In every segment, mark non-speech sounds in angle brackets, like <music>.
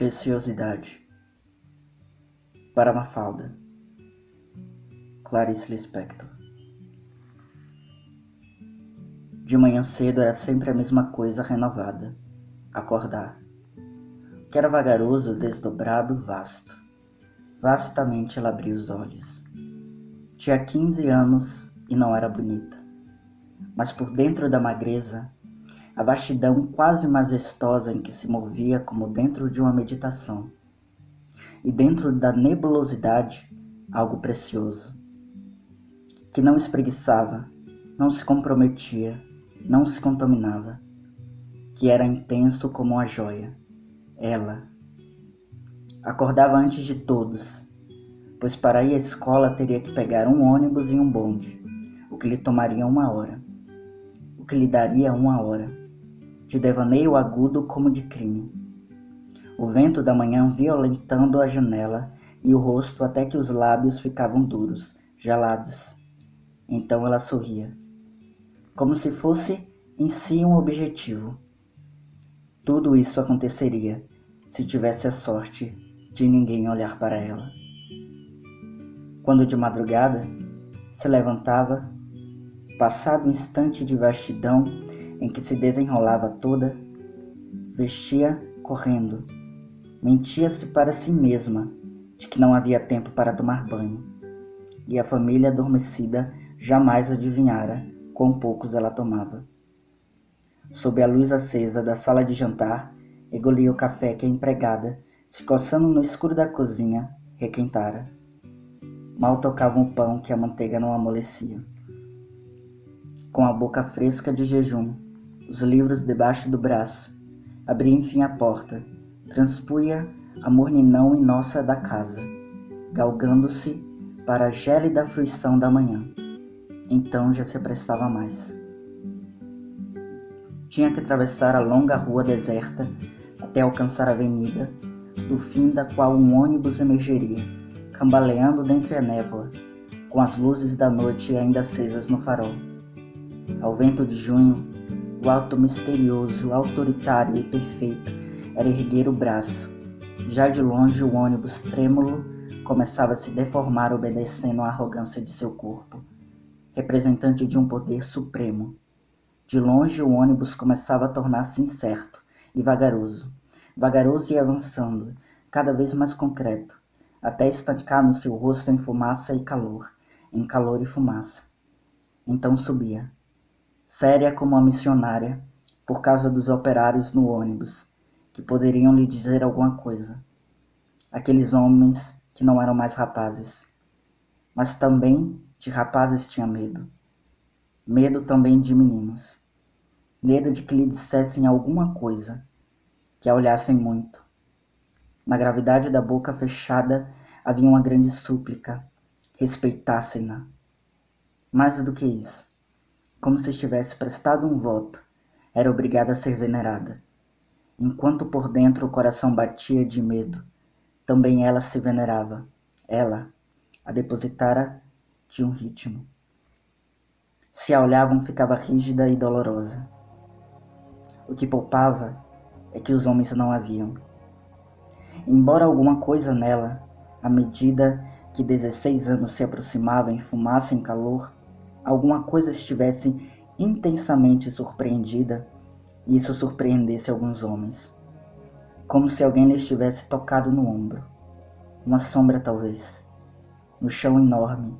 Preciosidade Para Mafalda Clarice Lispector De manhã cedo era sempre a mesma coisa renovada. Acordar. Que era vagaroso, desdobrado, vasto. Vastamente ela abriu os olhos. Tinha quinze anos e não era bonita. Mas por dentro da magreza a vastidão quase majestosa em que se movia como dentro de uma meditação. E dentro da nebulosidade, algo precioso, que não espreguiçava, não se comprometia, não se contaminava, que era intenso como uma joia. Ela acordava antes de todos, pois para ir à escola teria que pegar um ônibus e um bonde, o que lhe tomaria uma hora, o que lhe daria uma hora de devaneio agudo como de crime. O vento da manhã violentando a janela e o rosto até que os lábios ficavam duros, gelados. Então ela sorria, como se fosse em si um objetivo. Tudo isso aconteceria se tivesse a sorte de ninguém olhar para ela. Quando de madrugada se levantava, passado o instante de vastidão em que se desenrolava toda, vestia correndo. Mentia-se para si mesma de que não havia tempo para tomar banho, e a família adormecida jamais adivinhara quão poucos ela tomava. Sob a luz acesa da sala de jantar, engolia o café que a empregada, se coçando no escuro da cozinha, requentara. Mal tocava o pão que a manteiga não amolecia. Com a boca fresca de jejum, os livros debaixo do braço. Abri enfim a porta, transpunha a morninão nossa da casa, galgando-se para a gélida fruição da manhã. Então já se apressava mais. Tinha que atravessar a longa rua deserta até alcançar a avenida, do fim da qual um ônibus emergeria, cambaleando dentre a névoa, com as luzes da noite ainda acesas no farol. Ao vento de junho, o alto misterioso, autoritário e perfeito era erguer o braço. Já de longe o ônibus trêmulo começava a se deformar obedecendo à arrogância de seu corpo, representante de um poder supremo. De longe o ônibus começava a tornar-se incerto e vagaroso, vagaroso e avançando, cada vez mais concreto, até estancar no seu rosto em fumaça e calor, em calor e fumaça. Então subia séria como uma missionária, por causa dos operários no ônibus, que poderiam lhe dizer alguma coisa. Aqueles homens que não eram mais rapazes. Mas também de rapazes tinha medo. Medo também de meninos. Medo de que lhe dissessem alguma coisa, que a olhassem muito. Na gravidade da boca fechada havia uma grande súplica: respeitassem-na. Mais do que isso, como se tivesse prestado um voto, era obrigada a ser venerada. Enquanto por dentro o coração batia de medo, também ela se venerava. Ela, a depositara de um ritmo. Se a olhavam, ficava rígida e dolorosa. O que poupava é que os homens não a viam. Embora alguma coisa nela, à medida que dezesseis anos se aproximavam em fumaça e calor, alguma coisa estivesse intensamente surpreendida e isso surpreendesse alguns homens. Como se alguém lhes tivesse tocado no ombro. Uma sombra, talvez. No chão enorme.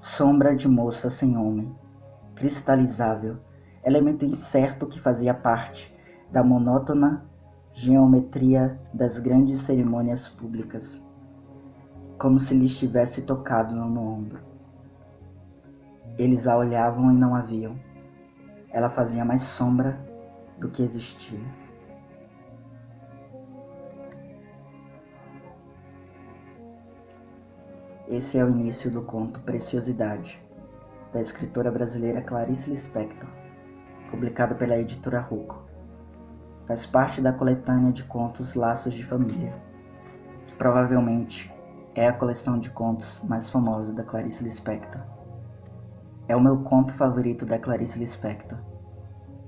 Sombra de moça sem homem. Cristalizável. Elemento incerto que fazia parte da monótona geometria das grandes cerimônias públicas. Como se lhes tivesse tocado no ombro. Eles a olhavam e não a viam. Ela fazia mais sombra do que existia. Esse é o início do conto Preciosidade, da escritora brasileira Clarice Lispector, publicado pela editora Ruco. Faz parte da coletânea de contos Laços de Família, que provavelmente é a coleção de contos mais famosa da Clarice Lispector. É o meu conto favorito da Clarice Lispector,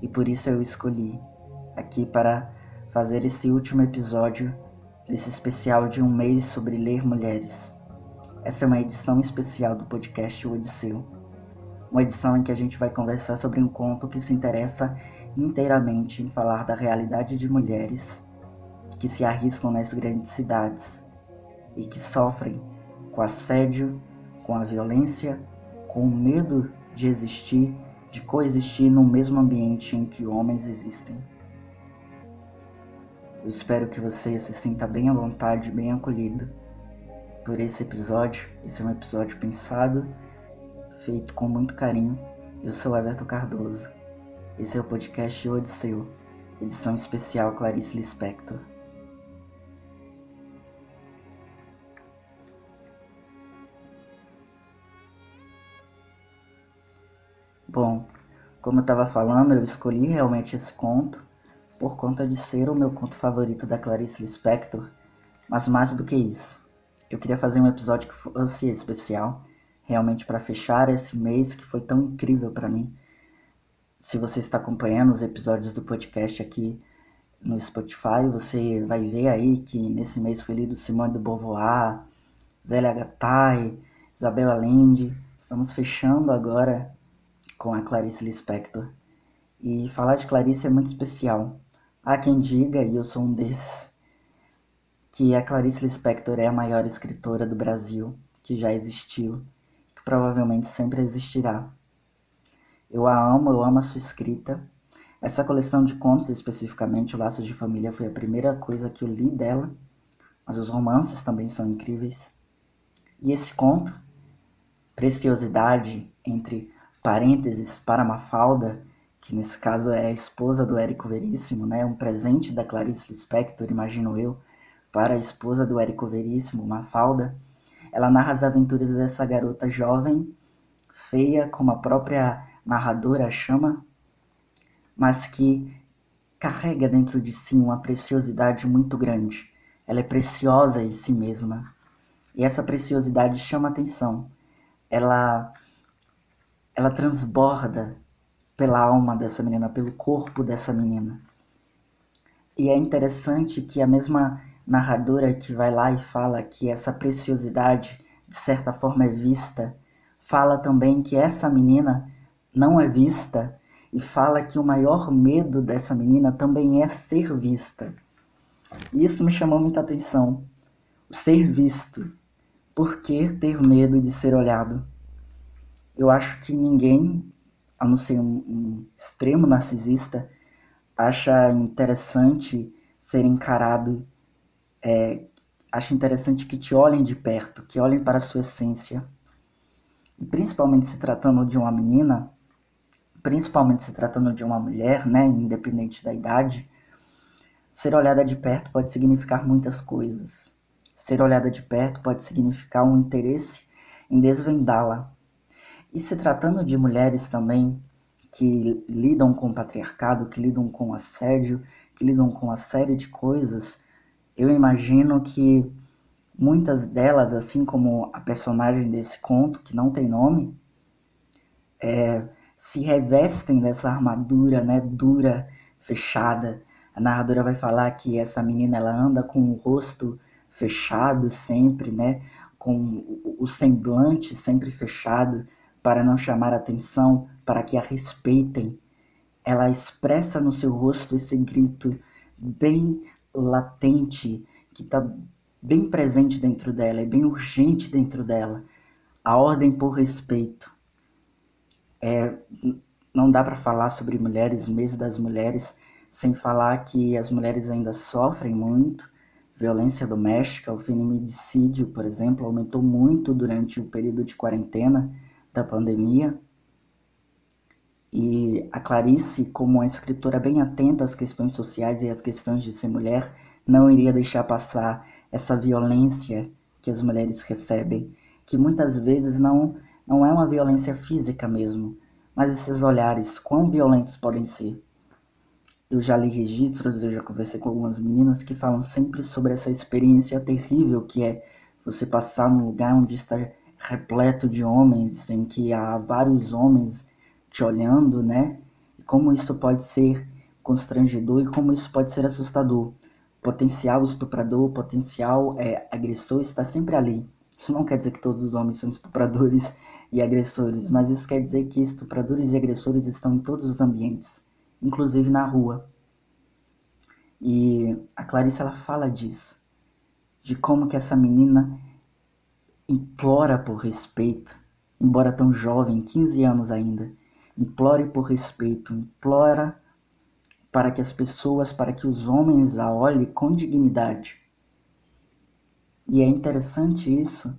e por isso eu escolhi aqui para fazer esse último episódio desse especial de um mês sobre ler mulheres. Essa é uma edição especial do podcast O Odisseu, uma edição em que a gente vai conversar sobre um conto que se interessa inteiramente em falar da realidade de mulheres que se arriscam nas grandes cidades e que sofrem com assédio, com a violência, com medo de existir, de coexistir no mesmo ambiente em que homens existem. Eu espero que você se sinta bem à vontade, bem acolhido por esse episódio. Esse é um episódio pensado, feito com muito carinho. Eu sou Everton Cardoso. Esse é o podcast Odisseu, edição especial Clarice Lispector. Como eu estava falando, eu escolhi realmente esse conto por conta de ser o meu conto favorito da Clarice Lispector, mas mais do que isso, eu queria fazer um episódio que fosse especial, realmente para fechar esse mês que foi tão incrível para mim. Se você está acompanhando os episódios do podcast aqui no Spotify, você vai ver aí que nesse mês foi lido Simone de Beauvoir, Zélia Gattai, Isabel Allende. Estamos fechando agora com a Clarice Lispector. E falar de Clarice é muito especial. Há quem diga, e eu sou um desses, que a Clarice Lispector é a maior escritora do Brasil que já existiu, que provavelmente sempre existirá. Eu a amo, eu amo a sua escrita. Essa coleção de contos, especificamente o Laços de Família, foi a primeira coisa que eu li dela, mas os romances também são incríveis. E esse conto, Preciosidade, entre parênteses, para Mafalda, que nesse caso é a esposa do Érico Veríssimo, né? um presente da Clarice Lispector, imagino eu, para a esposa do Érico Veríssimo, Mafalda, ela narra as aventuras dessa garota jovem, feia, como a própria narradora chama, mas que carrega dentro de si uma preciosidade muito grande. Ela é preciosa em si mesma. E essa preciosidade chama atenção. Ela ela transborda pela alma dessa menina, pelo corpo dessa menina. E é interessante que a mesma narradora que vai lá e fala que essa preciosidade, de certa forma, é vista, fala também que essa menina não é vista e fala que o maior medo dessa menina também é ser vista. E isso me chamou muita atenção. Ser visto. Por que ter medo de ser olhado? Eu acho que ninguém, a não ser um, um extremo narcisista, acha interessante ser encarado é, acho interessante que te olhem de perto, que olhem para a sua essência. E principalmente se tratando de uma menina, principalmente se tratando de uma mulher, né, independente da idade, ser olhada de perto pode significar muitas coisas. Ser olhada de perto pode significar um interesse em desvendá-la. E se tratando de mulheres também que lidam com patriarcado, que lidam com assédio, que lidam com uma série de coisas, eu imagino que muitas delas, assim como a personagem desse conto, que não tem nome, é, se revestem dessa armadura né, dura, fechada. A narradora vai falar que essa menina ela anda com o rosto fechado sempre, né, com o semblante sempre fechado, para não chamar atenção, para que a respeitem. Ela expressa no seu rosto esse grito bem latente, que está bem presente dentro dela, é bem urgente dentro dela. A ordem por respeito. É, não dá para falar sobre mulheres, mês das mulheres, sem falar que as mulheres ainda sofrem muito. Violência doméstica, o feminicídio, por exemplo, aumentou muito durante o período de quarentena da pandemia. E a Clarice, como uma escritora bem atenta às questões sociais e às questões de ser mulher, não iria deixar passar essa violência que as mulheres recebem, que muitas vezes não, não é uma violência física mesmo, mas esses olhares, quão violentos podem ser. Eu já li registros, eu já conversei com algumas meninas que falam sempre sobre essa experiência terrível que é você passar num lugar onde está repleto de homens, em que há vários homens te olhando, né? E como isso pode ser constrangedor e como isso pode ser assustador. potencial estuprador, potencial é, agressor está sempre ali. Isso não quer dizer que todos os homens são estupradores <laughs> e agressores, mas isso quer dizer que estupradores e agressores estão em todos os ambientes, inclusive na rua. E a Clarice ela fala disso, de como que essa menina implora por respeito, embora tão jovem, 15 anos ainda, implore por respeito, implora para que as pessoas, para que os homens a olhem com dignidade. E é interessante isso,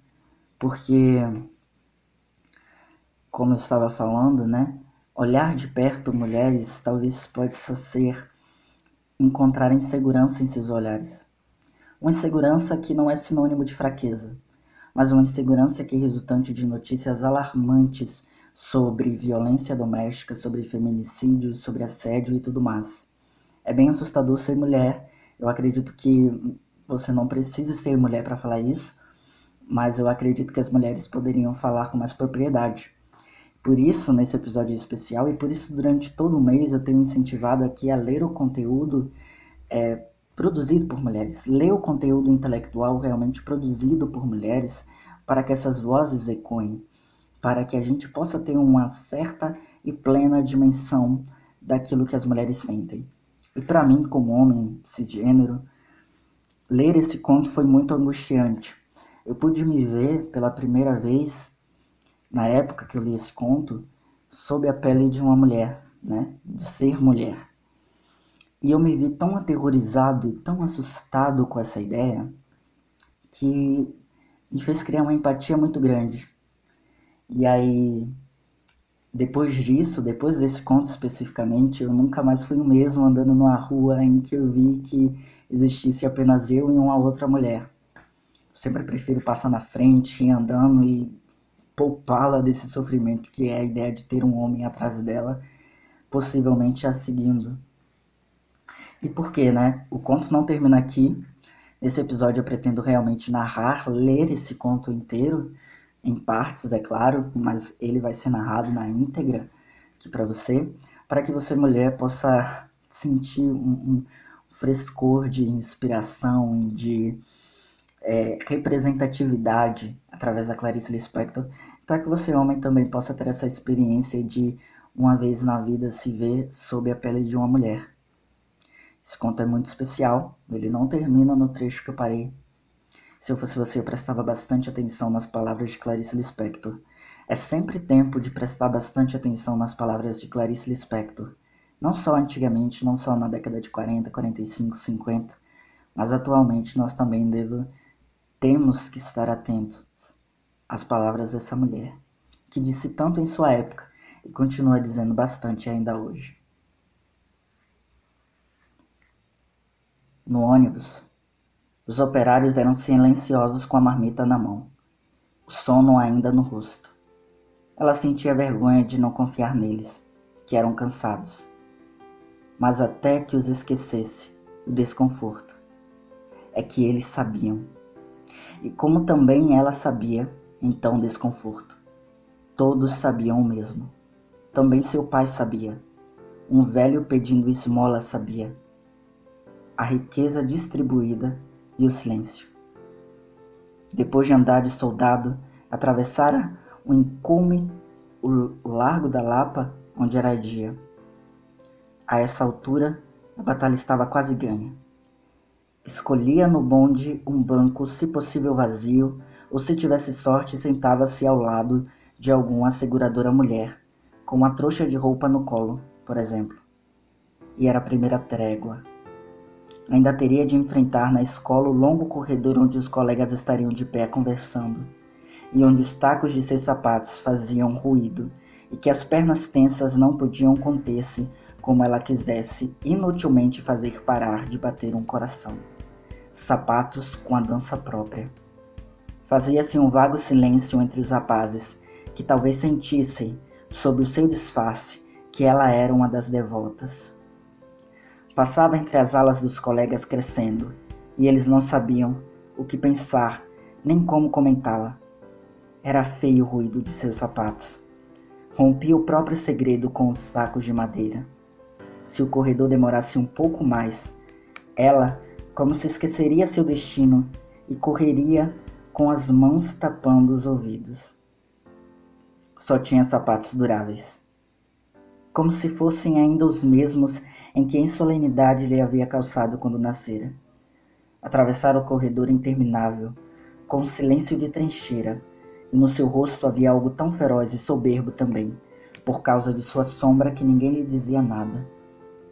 porque, como eu estava falando, né? Olhar de perto mulheres talvez possa ser encontrar insegurança em seus olhares. Uma insegurança que não é sinônimo de fraqueza, mas uma insegurança que é resultante de notícias alarmantes sobre violência doméstica, sobre feminicídio, sobre assédio e tudo mais. É bem assustador ser mulher. Eu acredito que você não precisa ser mulher para falar isso, mas eu acredito que as mulheres poderiam falar com mais propriedade. Por isso, nesse episódio especial, e por isso durante todo o mês eu tenho incentivado aqui a ler o conteúdo é, produzido por mulheres, ler o conteúdo intelectual realmente produzido por mulheres, para que essas vozes ecoem, para que a gente possa ter uma certa e plena dimensão daquilo que as mulheres sentem. E para mim, como homem cisgênero, ler esse conto foi muito angustiante. Eu pude me ver pela primeira vez, na época que eu li esse conto, sob a pele de uma mulher, né? de ser mulher. E eu me vi tão aterrorizado e tão assustado com essa ideia que me fez criar uma empatia muito grande. E aí, depois disso, depois desse conto especificamente, eu nunca mais fui o mesmo andando numa rua em que eu vi que existisse apenas eu e uma outra mulher. Eu sempre prefiro passar na frente, andando e poupá-la desse sofrimento que é a ideia de ter um homem atrás dela, possivelmente a seguindo. E por quê, né? O conto não termina aqui. Nesse episódio eu pretendo realmente narrar, ler esse conto inteiro, em partes, é claro, mas ele vai ser narrado na íntegra aqui para você, para que você, mulher, possa sentir um, um frescor de inspiração e de é, representatividade através da Clarice Lispector, para que você, homem, também possa ter essa experiência de, uma vez na vida, se ver sob a pele de uma mulher. Esse conto é muito especial, ele não termina no trecho que eu parei. Se eu fosse você, eu prestava bastante atenção nas palavras de Clarice Lispector. É sempre tempo de prestar bastante atenção nas palavras de Clarice Lispector. Não só antigamente, não só na década de 40, 45, 50, mas atualmente nós também devo, temos que estar atentos às palavras dessa mulher, que disse tanto em sua época e continua dizendo bastante ainda hoje. No ônibus, os operários eram silenciosos com a marmita na mão, o sono ainda no rosto. Ela sentia vergonha de não confiar neles, que eram cansados. Mas até que os esquecesse o desconforto, é que eles sabiam. E como também ela sabia, então desconforto. Todos sabiam o mesmo. Também seu pai sabia. Um velho pedindo esmola sabia a riqueza distribuída e o silêncio. Depois de andar de soldado, atravessara o encume, o largo da Lapa, onde era dia. A essa altura, a batalha estava quase ganha. Escolhia no bonde um banco, se possível vazio, ou se tivesse sorte, sentava-se ao lado de alguma seguradora mulher, com uma trouxa de roupa no colo, por exemplo. E era a primeira trégua. Ainda teria de enfrentar na escola o longo corredor onde os colegas estariam de pé conversando, e onde os tacos de seus sapatos faziam ruído, e que as pernas tensas não podiam conter-se como ela quisesse inutilmente fazer parar de bater um coração. Sapatos com a dança própria. Fazia-se um vago silêncio entre os rapazes, que talvez sentissem, sob o seu disfarce, que ela era uma das devotas. Passava entre as alas dos colegas crescendo, e eles não sabiam o que pensar, nem como comentá-la. Era feio o ruído de seus sapatos. Rompia o próprio segredo com os sacos de madeira. Se o corredor demorasse um pouco mais, ela, como se esqueceria seu destino e correria com as mãos tapando os ouvidos. Só tinha sapatos duráveis, como se fossem ainda os mesmos em que em solenidade lhe havia calçado quando nascera. Atravessara o corredor interminável, com um silêncio de trincheira, e no seu rosto havia algo tão feroz e soberbo também, por causa de sua sombra que ninguém lhe dizia nada,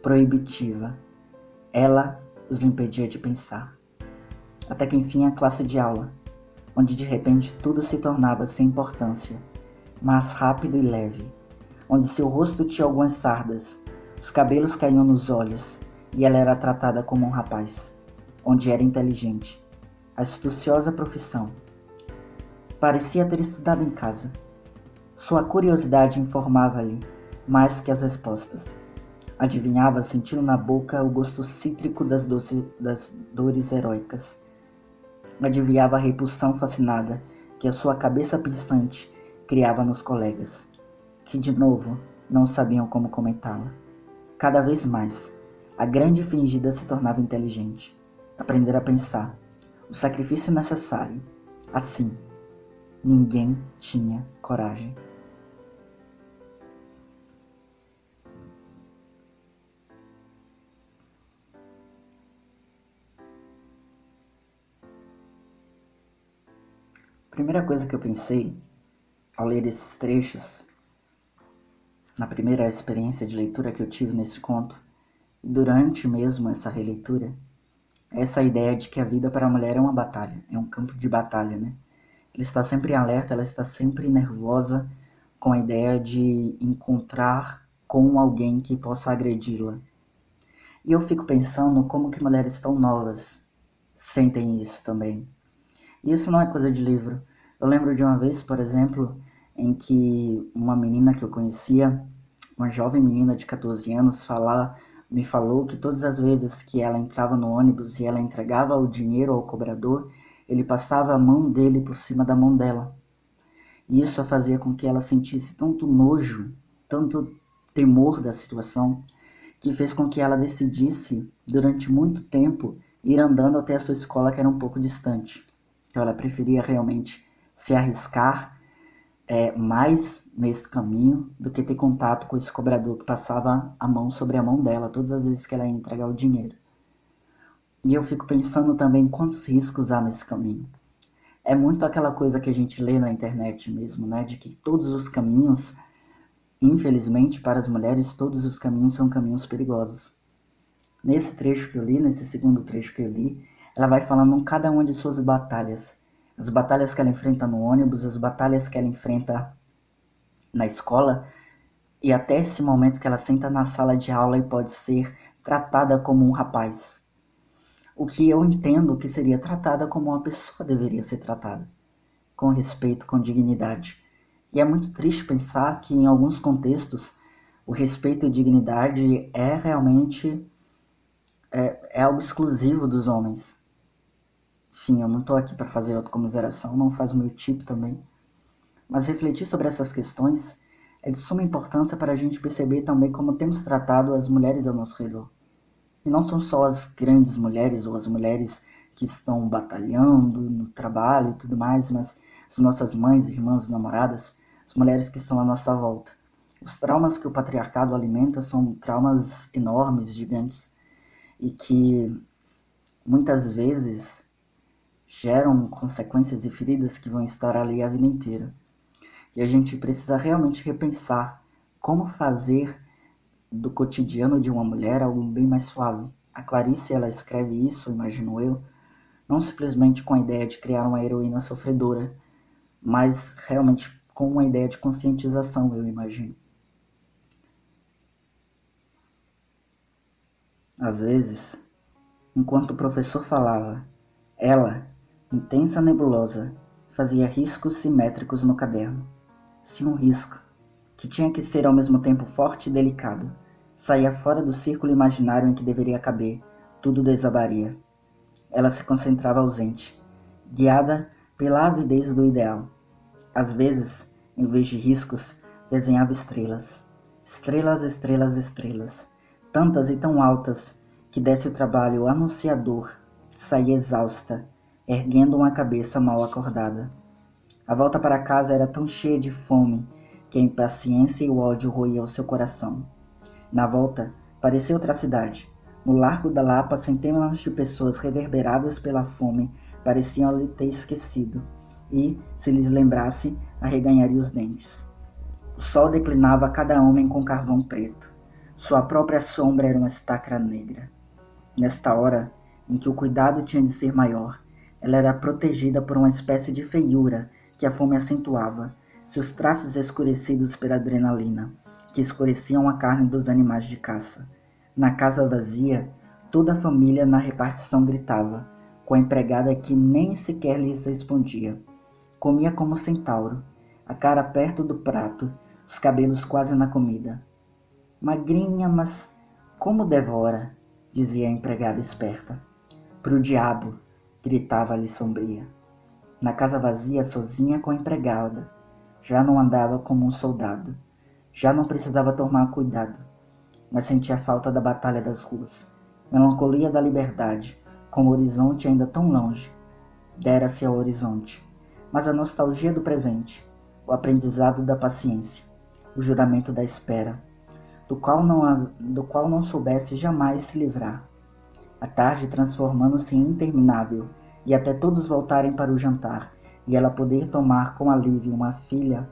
proibitiva. Ela os impedia de pensar. Até que enfim a classe de aula, onde de repente tudo se tornava sem importância, mas rápido e leve, onde seu rosto tinha algumas sardas, os cabelos caíam nos olhos e ela era tratada como um rapaz, onde era inteligente, astuciosa profissão. Parecia ter estudado em casa. Sua curiosidade informava-lhe mais que as respostas. Adivinhava, sentindo na boca o gosto cítrico das, doce, das dores heróicas. Adivinhava a repulsão fascinada que a sua cabeça pensante criava nos colegas, que de novo não sabiam como comentá-la. Cada vez mais, a grande fingida se tornava inteligente. Aprender a pensar, o sacrifício necessário. Assim, ninguém tinha coragem. primeira coisa que eu pensei ao ler esses trechos, na primeira experiência de leitura que eu tive nesse conto, durante mesmo essa releitura, essa ideia de que a vida para a mulher é uma batalha, é um campo de batalha, né? Ela está sempre em alerta, ela está sempre nervosa com a ideia de encontrar com alguém que possa agredi-la. E eu fico pensando como que mulheres tão novas sentem isso também. Isso não é coisa de livro. Eu lembro de uma vez, por exemplo, em que uma menina que eu conhecia, uma jovem menina de 14 anos, falar, me falou que todas as vezes que ela entrava no ônibus e ela entregava o dinheiro ao cobrador, ele passava a mão dele por cima da mão dela. E isso a fazia com que ela sentisse tanto nojo, tanto temor da situação, que fez com que ela decidisse, durante muito tempo, ir andando até a sua escola, que era um pouco distante. Então ela preferia realmente se arriscar é, mais nesse caminho do que ter contato com esse cobrador que passava a mão sobre a mão dela todas as vezes que ela ia entregar o dinheiro. E eu fico pensando também quantos riscos há nesse caminho. É muito aquela coisa que a gente lê na internet mesmo, né? De que todos os caminhos, infelizmente para as mulheres, todos os caminhos são caminhos perigosos. Nesse trecho que eu li, nesse segundo trecho que eu li, ela vai falando cada uma de suas batalhas. As batalhas que ela enfrenta no ônibus, as batalhas que ela enfrenta na escola, e até esse momento que ela senta na sala de aula e pode ser tratada como um rapaz. O que eu entendo que seria tratada como uma pessoa deveria ser tratada, com respeito, com dignidade. E é muito triste pensar que em alguns contextos o respeito e dignidade é realmente é, é algo exclusivo dos homens. Enfim, eu não estou aqui para fazer autocomiseração, não faz o meu tipo também. Mas refletir sobre essas questões é de suma importância para a gente perceber também como temos tratado as mulheres ao nosso redor. E não são só as grandes mulheres ou as mulheres que estão batalhando no trabalho e tudo mais, mas as nossas mães, irmãs, namoradas, as mulheres que estão à nossa volta. Os traumas que o patriarcado alimenta são traumas enormes, gigantes, e que muitas vezes geram consequências e feridas que vão estar ali a vida inteira. E a gente precisa realmente repensar como fazer do cotidiano de uma mulher algo bem mais suave. A Clarice ela escreve isso, imagino eu, não simplesmente com a ideia de criar uma heroína sofredora, mas realmente com uma ideia de conscientização, eu imagino. Às vezes, enquanto o professor falava, ela intensa nebulosa, fazia riscos simétricos no caderno. Se um risco, que tinha que ser ao mesmo tempo forte e delicado, saía fora do círculo imaginário em que deveria caber, tudo desabaria. Ela se concentrava ausente, guiada pela avidez do ideal. Às vezes, em vez de riscos, desenhava estrelas. Estrelas, estrelas, estrelas. Tantas e tão altas que desse o trabalho anunciador saía exausta, erguendo uma cabeça mal acordada. A volta para casa era tão cheia de fome que a impaciência e o ódio roíam seu coração. Na volta, parecia outra cidade. No Largo da Lapa, centenas de pessoas reverberadas pela fome pareciam lhe ter esquecido, e, se lhes lembrasse, arreganharia os dentes. O sol declinava a cada homem com carvão preto. Sua própria sombra era uma estaca negra. Nesta hora, em que o cuidado tinha de ser maior, ela era protegida por uma espécie de feiura que a fome acentuava, seus traços escurecidos pela adrenalina, que escureciam a carne dos animais de caça. Na casa vazia, toda a família na repartição gritava, com a empregada que nem sequer lhes respondia. Comia como centauro, a cara perto do prato, os cabelos quase na comida. Magrinha, mas como devora, dizia a empregada esperta. Pro diabo, gritava-lhe sombria. Na casa vazia, sozinha com a empregada, já não andava como um soldado. Já não precisava tomar cuidado, mas sentia falta da batalha das ruas. Melancolia da liberdade, com o horizonte ainda tão longe. Dera-se ao horizonte, mas a nostalgia do presente, o aprendizado da paciência, o juramento da espera, do qual não, do qual não soubesse jamais se livrar. A tarde transformando-se em interminável, e até todos voltarem para o jantar, e ela poder tomar com alívio uma filha,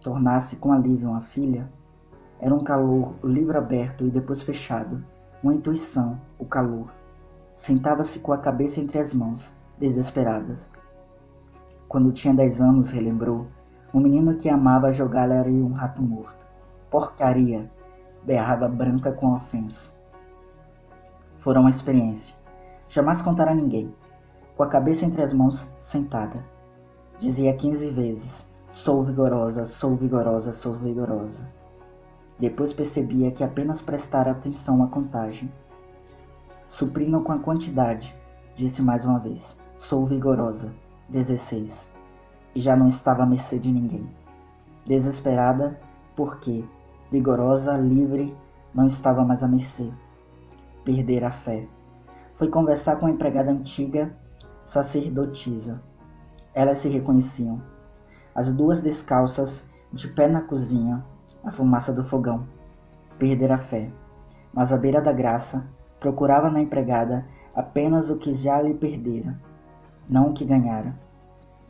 tornar-se com alívio uma filha, era um calor, o livro aberto e depois fechado, uma intuição, o calor. Sentava-se com a cabeça entre as mãos, desesperadas. Quando tinha dez anos, relembrou, um menino que amava jogar era um rato morto. Porcaria! berrava branca com ofensa. Fora uma experiência. Jamais contar a ninguém. Com a cabeça entre as mãos, sentada. Dizia quinze vezes: Sou vigorosa, sou vigorosa, sou vigorosa. Depois percebia que apenas prestara atenção à contagem. Suprindo com a quantidade, disse mais uma vez: Sou vigorosa. Dezesseis. E já não estava à mercê de ninguém. Desesperada, porque, vigorosa, livre, não estava mais à mercê. Perdera a fé. Foi conversar com a empregada antiga, sacerdotisa elas se reconheciam. As duas descalças, de pé na cozinha, a fumaça do fogão. Perdera a fé, mas à beira da graça, procurava na empregada apenas o que já lhe perdera, não o que ganhara.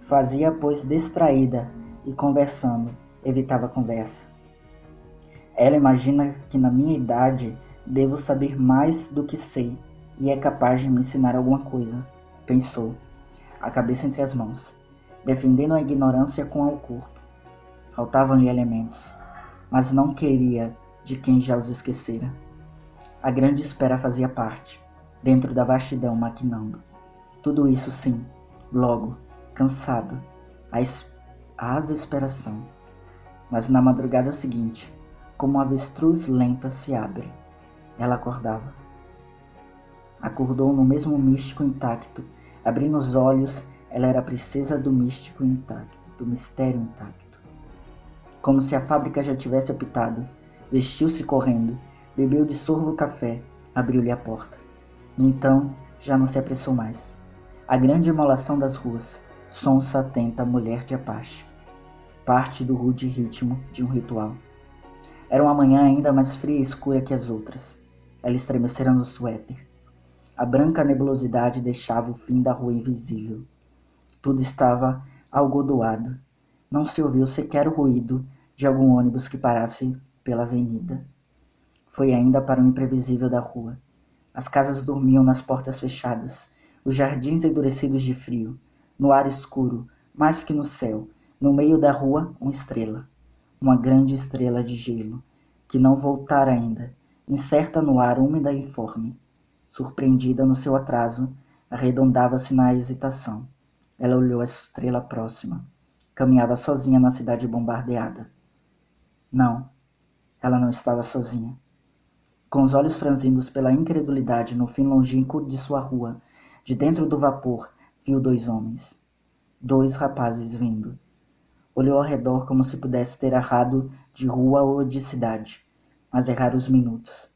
Fazia, pois, distraída e conversando, evitava conversa. Ela imagina que na minha idade devo saber mais do que sei e é capaz de me ensinar alguma coisa, pensou a cabeça entre as mãos, defendendo a ignorância com o corpo. Faltavam-lhe elementos, mas não queria de quem já os esquecera. A grande espera fazia parte, dentro da vastidão maquinando. Tudo isso sim, logo, cansado, a, es a exasperação. Mas na madrugada seguinte, como uma avestruz lenta se abre, ela acordava. Acordou no mesmo místico intacto Abrindo os olhos, ela era a princesa do místico intacto, do mistério intacto. Como se a fábrica já tivesse apitado, vestiu-se correndo, bebeu de sorvo café, abriu-lhe a porta. E então já não se apressou mais. A grande emolação das ruas, sonsa atenta mulher de Apache. Parte do rude ritmo de um ritual. Era uma manhã ainda mais fria e escura que as outras. Ela estremecera no suéter a branca nebulosidade deixava o fim da rua invisível. Tudo estava algodoado. Não se ouviu sequer o ruído de algum ônibus que parasse pela avenida. Foi ainda para o imprevisível da rua. As casas dormiam nas portas fechadas, os jardins endurecidos de frio, no ar escuro, mais que no céu, no meio da rua, uma estrela. Uma grande estrela de gelo, que não voltara ainda, incerta no ar úmida e informe surpreendida no seu atraso, arredondava-se na hesitação. Ela olhou a estrela próxima. Caminhava sozinha na cidade bombardeada. Não, ela não estava sozinha. Com os olhos franzidos pela incredulidade no fim longínquo de sua rua, de dentro do vapor, viu dois homens. Dois rapazes vindo. Olhou ao redor como se pudesse ter errado de rua ou de cidade, mas errar os minutos.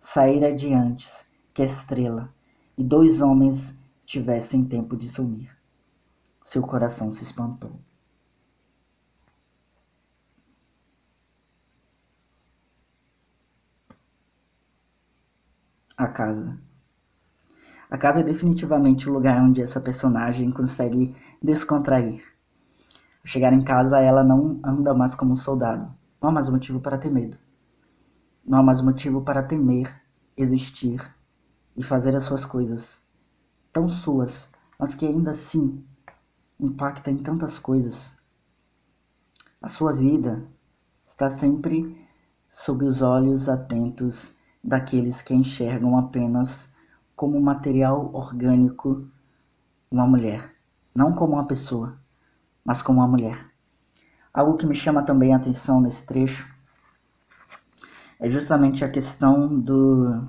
Saíra de antes, que estrela, e dois homens tivessem tempo de sumir. Seu coração se espantou. A casa. A casa é definitivamente o lugar onde essa personagem consegue descontrair. Ao chegar em casa, ela não anda mais como um soldado. Não há mais motivo para ter medo. Não há mais motivo para temer, existir e fazer as suas coisas. Tão suas, mas que ainda assim impacta em tantas coisas. A sua vida está sempre sob os olhos atentos daqueles que enxergam apenas como material orgânico uma mulher, não como uma pessoa, mas como uma mulher. Algo que me chama também a atenção nesse trecho é justamente a questão do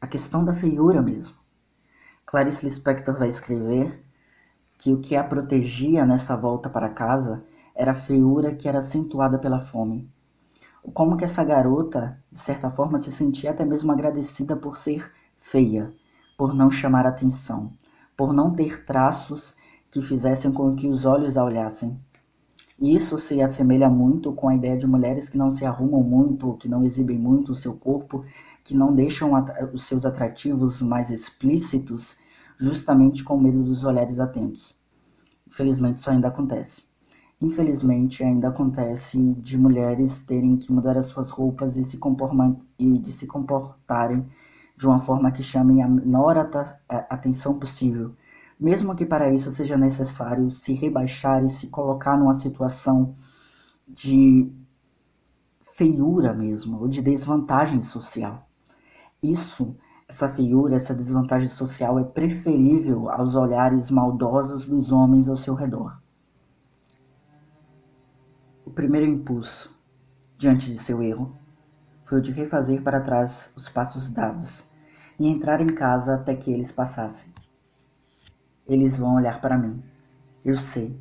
a questão da feiura mesmo. Clarice Lispector vai escrever que o que a protegia nessa volta para casa era a feiura que era acentuada pela fome. Como que essa garota, de certa forma, se sentia até mesmo agradecida por ser feia, por não chamar atenção, por não ter traços que fizessem com que os olhos a olhassem. Isso se assemelha muito com a ideia de mulheres que não se arrumam muito, que não exibem muito o seu corpo, que não deixam os seus atrativos mais explícitos, justamente com medo dos olhares atentos. Infelizmente, isso ainda acontece. Infelizmente, ainda acontece de mulheres terem que mudar as suas roupas e, se e de se comportarem de uma forma que chame a menor atenção possível, mesmo que para isso seja necessário se rebaixar e se colocar numa situação de feiura mesmo, ou de desvantagem social. Isso, essa feiura, essa desvantagem social é preferível aos olhares maldosos dos homens ao seu redor. O primeiro impulso, diante de seu erro, foi o de refazer para trás os passos dados e entrar em casa até que eles passassem. Eles vão olhar para mim. Eu sei,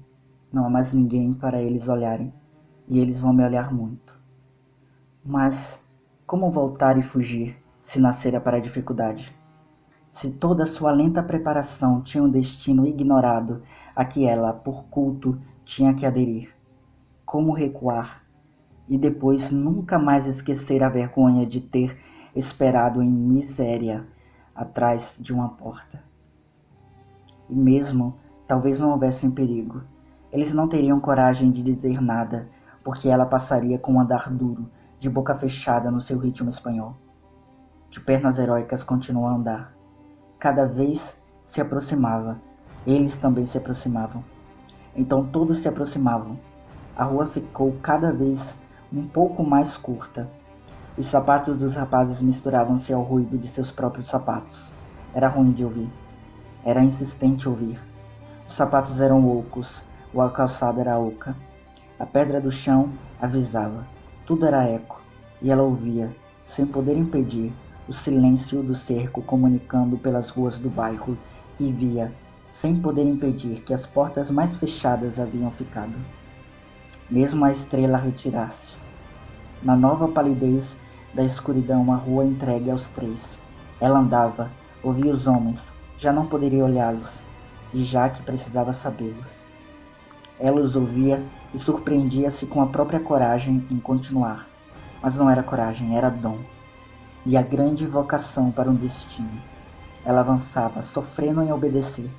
não há mais ninguém para eles olharem, e eles vão me olhar muito. Mas como voltar e fugir se nascera para a dificuldade? Se toda sua lenta preparação tinha um destino ignorado a que ela, por culto, tinha que aderir como recuar e depois nunca mais esquecer a vergonha de ter esperado em miséria atrás de uma porta. E mesmo talvez não houvessem perigo, eles não teriam coragem de dizer nada, porque ela passaria com um andar duro, de boca fechada no seu ritmo espanhol. De pernas heróicas continuou a andar. Cada vez se aproximava, eles também se aproximavam. Então todos se aproximavam, a rua ficou cada vez um pouco mais curta. Os sapatos dos rapazes misturavam-se ao ruído de seus próprios sapatos. Era ruim de ouvir. Era insistente ouvir. Os sapatos eram ocos, a calçada era oca. A pedra do chão avisava. Tudo era eco, e ela ouvia, sem poder impedir, o silêncio do cerco comunicando pelas ruas do bairro e via, sem poder impedir, que as portas mais fechadas haviam ficado mesmo a estrela retirar-se. Na nova palidez da escuridão, a rua entregue aos três. Ela andava, ouvia os homens, já não poderia olhá-los, e já que precisava sabê-los. Ela os ouvia e surpreendia-se com a própria coragem em continuar. Mas não era coragem, era dom. E a grande vocação para um destino. Ela avançava, sofrendo em obedecer.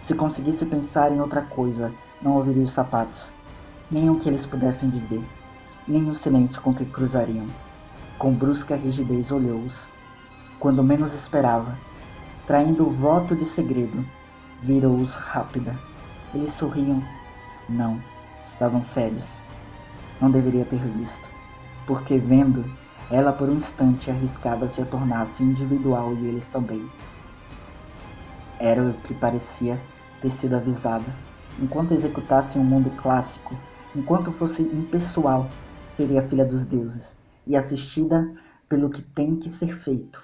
Se conseguisse pensar em outra coisa, não ouviria os sapatos, nem o que eles pudessem dizer, nem o silêncio com que cruzariam. Com brusca rigidez olhou-os. Quando menos esperava, traindo o voto de segredo, virou-os rápida. Eles sorriam. Não, estavam sérios. Não deveria ter visto, porque vendo, ela por um instante arriscava-se a individual e eles também. Era o que parecia ter sido avisada. Enquanto executassem um mundo clássico, enquanto fosse impessoal, seria filha dos deuses e assistida pelo que tem que ser feito,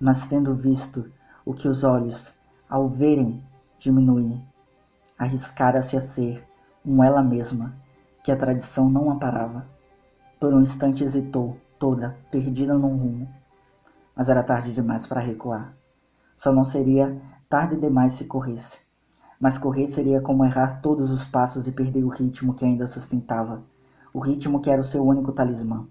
mas tendo visto o que os olhos, ao verem, diminuir, arriscara-se a ser um ela mesma, que a tradição não amparava. Por um instante hesitou, toda, perdida num rumo, mas era tarde demais para recuar. Só não seria tarde demais se corresse. Mas correr seria como errar todos os passos e perder o ritmo que ainda sustentava. O ritmo que era o seu único talismã.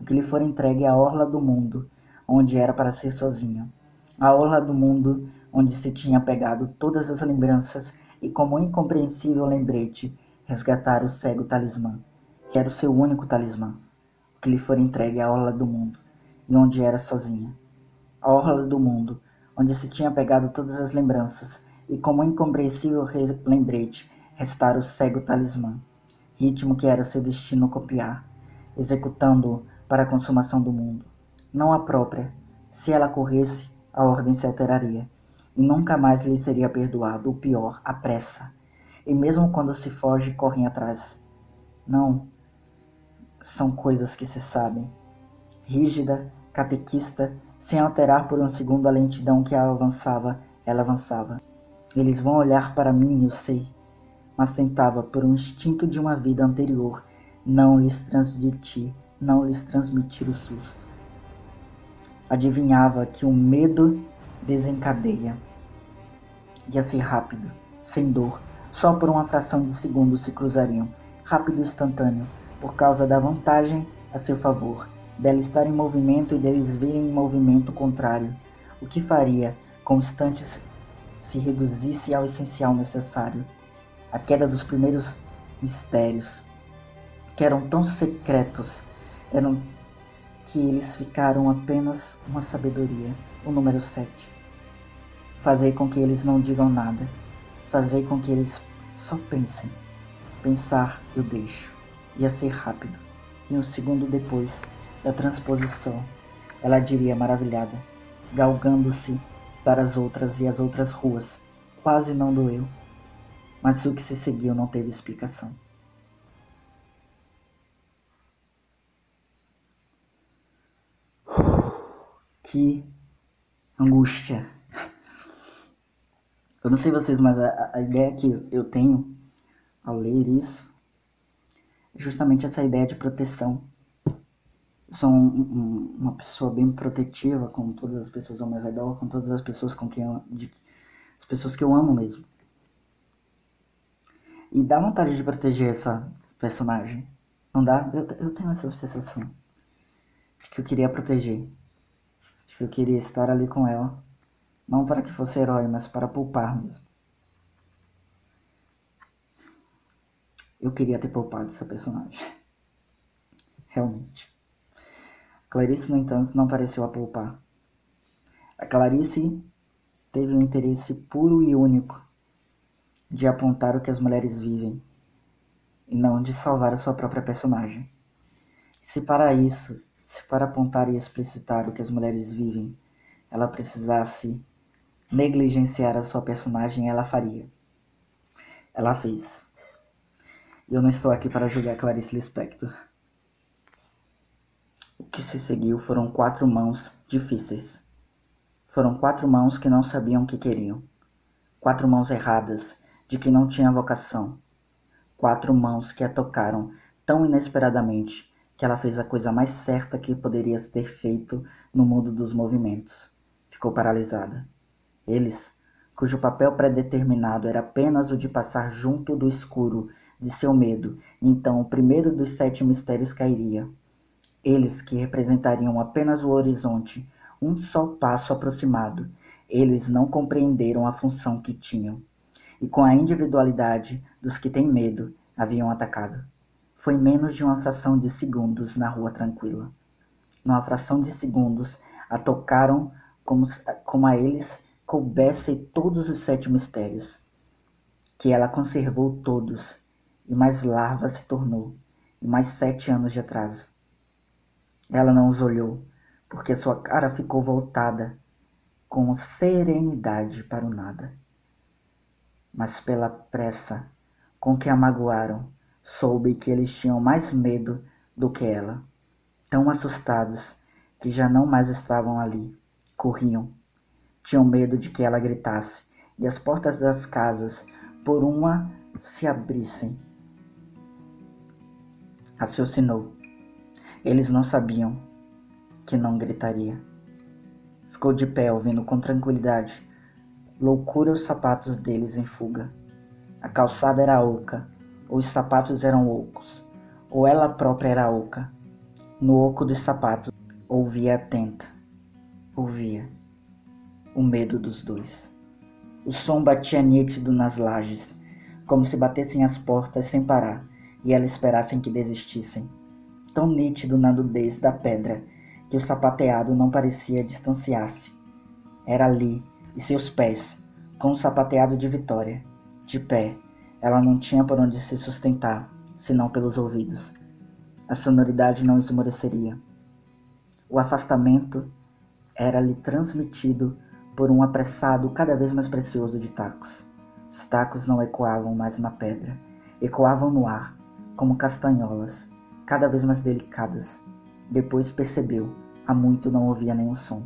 O que lhe for entregue à orla do mundo, onde era para ser sozinho. A orla do mundo onde se tinha pegado todas as lembranças e, como incompreensível lembrete, resgatar o cego talismã, que era o seu único talismã, que lhe for entregue à orla do mundo, e onde era sozinha. A orla do mundo, onde se tinha pegado todas as lembranças, e como incompreensível lembrete, restar o cego talismã, ritmo que era seu destino copiar, executando-o para a consumação do mundo. Não a própria. Se ela corresse, a ordem se alteraria, e nunca mais lhe seria perdoado o pior, a pressa e mesmo quando se foge, correm atrás. Não, são coisas que se sabem. Rígida, catequista, sem alterar por um segundo a lentidão que a avançava, ela avançava. Eles vão olhar para mim, eu sei, mas tentava, por um instinto de uma vida anterior, não lhes transmitir, não lhes transmitir o susto. Adivinhava que o medo desencadeia. Ia ser rápido, sem dor, só por uma fração de segundo se cruzariam, rápido e instantâneo, por causa da vantagem a seu favor, dela estar em movimento e deles verem em movimento contrário, o que faria, constantes, se reduzisse ao essencial necessário, a queda dos primeiros mistérios, que eram tão secretos, eram que eles ficaram apenas uma sabedoria, o número 7. Fazei com que eles não digam nada, Fazei com que eles só pensem. Pensar eu deixo. Ia ser rápido. E um segundo depois da transposição, ela diria maravilhada, galgando-se para as outras e as outras ruas. Quase não doeu. Mas o que se seguiu não teve explicação. Angústia. Eu não sei vocês, mas a, a ideia que eu tenho ao ler isso é justamente essa ideia de proteção. Eu sou um, um, uma pessoa bem protetiva com todas as pessoas ao meu redor, com todas as pessoas com quem eu, de, as pessoas que eu amo mesmo. E dá vontade de proteger essa personagem. Não dá? Eu, eu tenho essa sensação de que eu queria proteger, que eu queria estar ali com ela não para que fosse herói, mas para poupar mesmo. Eu queria ter poupado essa personagem. Realmente. Clarice, no entanto, não pareceu a poupar. A Clarice teve um interesse puro e único de apontar o que as mulheres vivem e não de salvar a sua própria personagem. se para isso, se para apontar e explicitar o que as mulheres vivem, ela precisasse negligenciar a sua personagem, ela faria. Ela fez. Eu não estou aqui para julgar Clarice Lispector. O que se seguiu foram quatro mãos difíceis. Foram quatro mãos que não sabiam o que queriam. Quatro mãos erradas, de que não tinha vocação. Quatro mãos que a tocaram tão inesperadamente que ela fez a coisa mais certa que poderia ter feito no mundo dos movimentos. Ficou paralisada. Eles, cujo papel predeterminado era apenas o de passar junto do escuro de seu medo, então o primeiro dos sete mistérios cairia. Eles, que representariam apenas o horizonte, um só passo aproximado, eles não compreenderam a função que tinham. E com a individualidade dos que têm medo, haviam atacado. Foi menos de uma fração de segundos na rua tranquila. Numa fração de segundos, a tocaram como, como a eles coubesse todos os sete mistérios, que ela conservou todos, e mais larva se tornou, e mais sete anos de atraso. Ela não os olhou, porque sua cara ficou voltada com serenidade para o nada. Mas pela pressa com que a magoaram, soube que eles tinham mais medo do que ela. Tão assustados que já não mais estavam ali, corriam tinham medo de que ela gritasse e as portas das casas, por uma, se abrissem. Raciocinou. Eles não sabiam que não gritaria. Ficou de pé, ouvindo com tranquilidade. Loucura os sapatos deles em fuga. A calçada era oca, os sapatos eram ocos, ou ela própria era oca. No oco dos sapatos, ouvia atenta. Ouvia. O medo dos dois. O som batia nítido nas lajes, como se batessem as portas sem parar e ela esperassem que desistissem. Tão nítido na nudez da pedra que o sapateado não parecia distanciar-se. Era ali, e seus pés, com o sapateado de Vitória, de pé. Ela não tinha por onde se sustentar, senão pelos ouvidos. A sonoridade não esmoreceria. O afastamento era-lhe transmitido por um apressado cada vez mais precioso de tacos. Os tacos não ecoavam mais na pedra, ecoavam no ar, como castanholas, cada vez mais delicadas. Depois percebeu, há muito não ouvia nenhum som.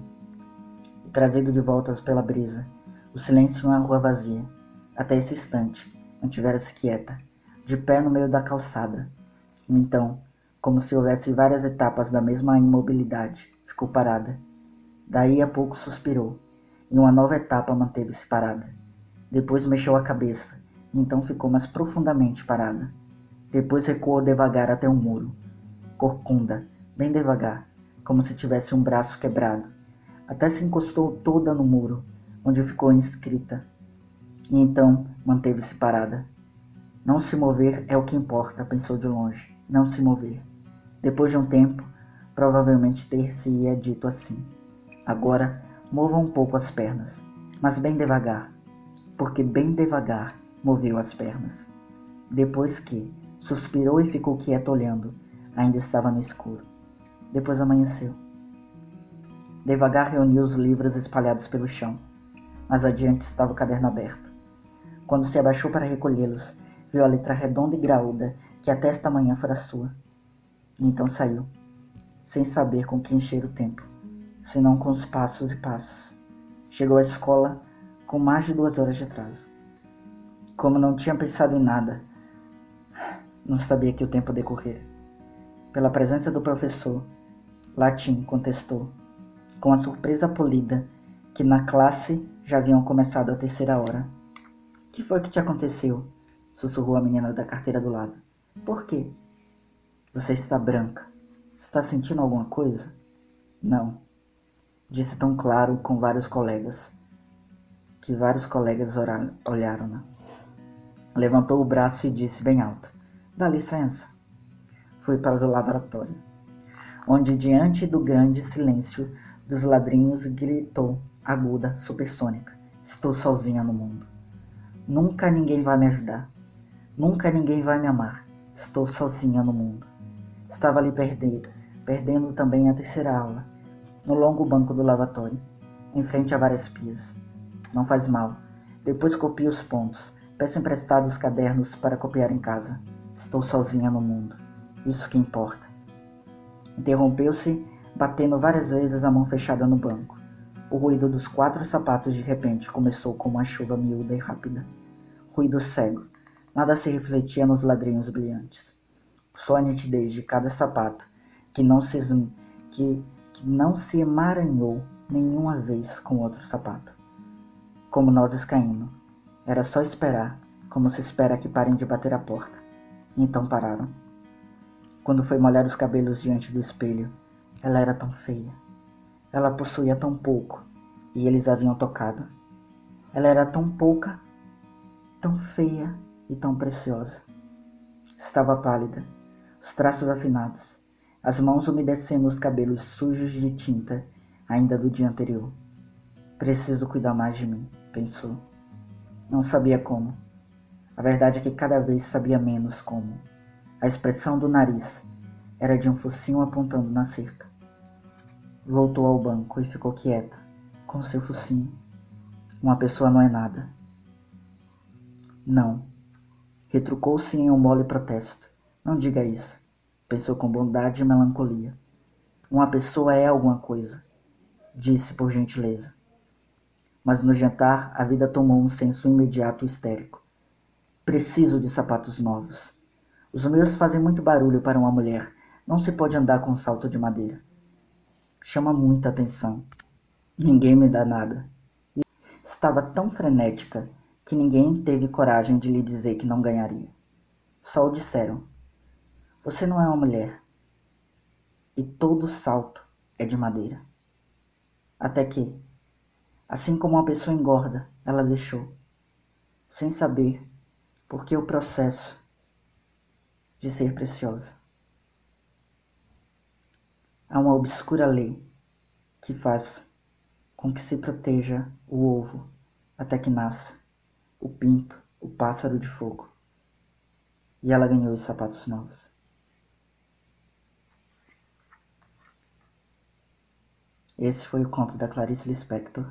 E trazido de volta pela brisa, o silêncio em uma rua vazia, até esse instante, mantivera-se quieta, de pé no meio da calçada. Então, como se houvesse várias etapas da mesma imobilidade, ficou parada. Daí a pouco suspirou, e uma nova etapa manteve-se parada. Depois mexeu a cabeça, e então ficou mais profundamente parada. Depois recuou devagar até o um muro. Corcunda, bem devagar, como se tivesse um braço quebrado. Até se encostou toda no muro, onde ficou inscrita. E então manteve-se parada. Não se mover é o que importa, pensou de longe. Não se mover. Depois de um tempo, provavelmente ter-se-ia dito assim. Agora, mova um pouco as pernas, mas bem devagar porque bem devagar moveu as pernas. Depois que suspirou e ficou quieto olhando, ainda estava no escuro. Depois amanheceu. Devagar reuniu os livros espalhados pelo chão. Mais adiante estava o caderno aberto. Quando se abaixou para recolhê-los, viu a letra redonda e graúda que até esta manhã fora sua. E então saiu, sem saber com que encher o tempo, senão com os passos e passos. Chegou à escola com mais de duas horas de atraso. Como não tinha pensado em nada, não sabia que o tempo decorrer. Pela presença do professor, Latim contestou, com a surpresa polida, que na classe já haviam começado a terceira hora. Que foi que te aconteceu? sussurrou a menina da carteira do lado. Por quê? Você está branca. Está sentindo alguma coisa? Não. Disse tão claro com vários colegas que vários colegas olharam-na. Levantou o braço e disse bem alto: Dá licença. Fui para o laboratório, onde, diante do grande silêncio dos ladrinhos, gritou, aguda, supersônica: Estou sozinha no mundo. Nunca ninguém vai me ajudar. Nunca ninguém vai me amar. Estou sozinha no mundo. Estava ali perdendo, perdendo também a terceira aula, no longo banco do lavatório, em frente a várias pias. Não faz mal. Depois copio os pontos. Peço emprestado os cadernos para copiar em casa. Estou sozinha no mundo. Isso que importa. Interrompeu-se, batendo várias vezes a mão fechada no banco. O ruído dos quatro sapatos de repente começou como uma chuva miúda e rápida. Ruído cego. Nada se refletia nos ladrinhos brilhantes. Só a nitidez de cada sapato, que não se, que, que não se emaranhou nenhuma vez com outro sapato como nozes caindo. Era só esperar, como se espera que parem de bater a porta. Então pararam. Quando foi molhar os cabelos diante do espelho, ela era tão feia. Ela possuía tão pouco, e eles haviam tocado. Ela era tão pouca, tão feia e tão preciosa. Estava pálida, os traços afinados, as mãos umedecendo os cabelos sujos de tinta ainda do dia anterior. Preciso cuidar mais de mim pensou. Não sabia como. A verdade é que cada vez sabia menos como. A expressão do nariz era de um focinho apontando na cerca. Voltou ao banco e ficou quieta, com seu focinho. Uma pessoa não é nada. Não. Retrucou-se em um mole protesto. Não diga isso. Pensou com bondade e melancolia. Uma pessoa é alguma coisa. Disse por gentileza mas no jantar a vida tomou um senso imediato histérico. Preciso de sapatos novos. Os meus fazem muito barulho para uma mulher. Não se pode andar com salto de madeira. Chama muita atenção. Ninguém me dá nada. Estava tão frenética que ninguém teve coragem de lhe dizer que não ganharia. Só o disseram: Você não é uma mulher. E todo salto é de madeira. Até que, assim como uma pessoa engorda, ela deixou, sem saber por que o processo de ser preciosa. Há uma obscura lei que faz com que se proteja o ovo até que nasça o pinto, o pássaro de fogo. E ela ganhou os sapatos novos. Esse foi o conto da Clarice Lispector.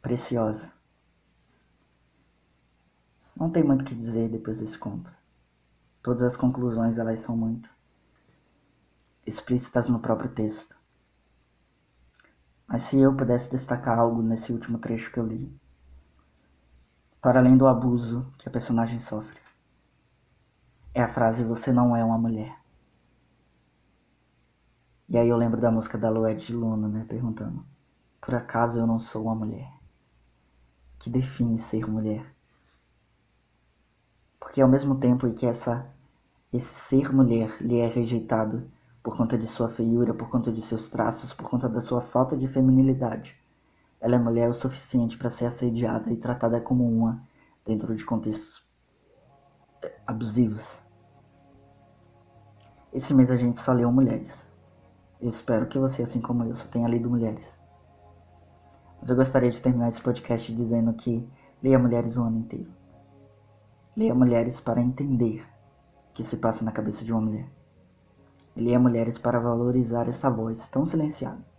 Preciosa. Não tem muito o que dizer depois desse conto. Todas as conclusões elas são muito explícitas no próprio texto. Mas se eu pudesse destacar algo nesse último trecho que eu li, para além do abuso que a personagem sofre, é a frase Você não é uma mulher. E aí eu lembro da música da Loed de Luna, né, perguntando: Por acaso eu não sou uma mulher? Que define ser mulher? Porque ao mesmo tempo em que essa, esse ser mulher lhe é rejeitado por conta de sua feiura, por conta de seus traços, por conta da sua falta de feminilidade. Ela é mulher o suficiente para ser assediada e tratada como uma dentro de contextos eh, abusivos. Esse mês a gente só leu mulheres. Eu espero que você, assim como eu, só tenha lido mulheres. Mas eu gostaria de terminar esse podcast dizendo que leia mulheres o ano inteiro. Leia mulheres para entender o que se passa na cabeça de uma mulher. É mulheres para valorizar essa voz tão silenciada.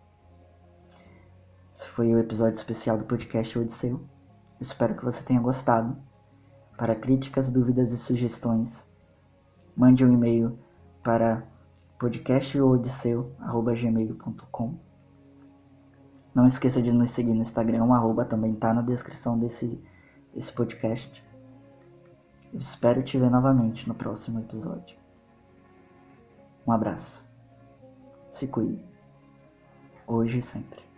Esse foi o episódio especial do podcast Odisseu. Eu espero que você tenha gostado. Para críticas, dúvidas e sugestões, mande um e-mail para podcastodisseu.gmail.com Não esqueça de nos seguir no Instagram, arroba também está na descrição desse, desse podcast. Eu espero te ver novamente no próximo episódio. Um abraço. Se cuide. Hoje e sempre.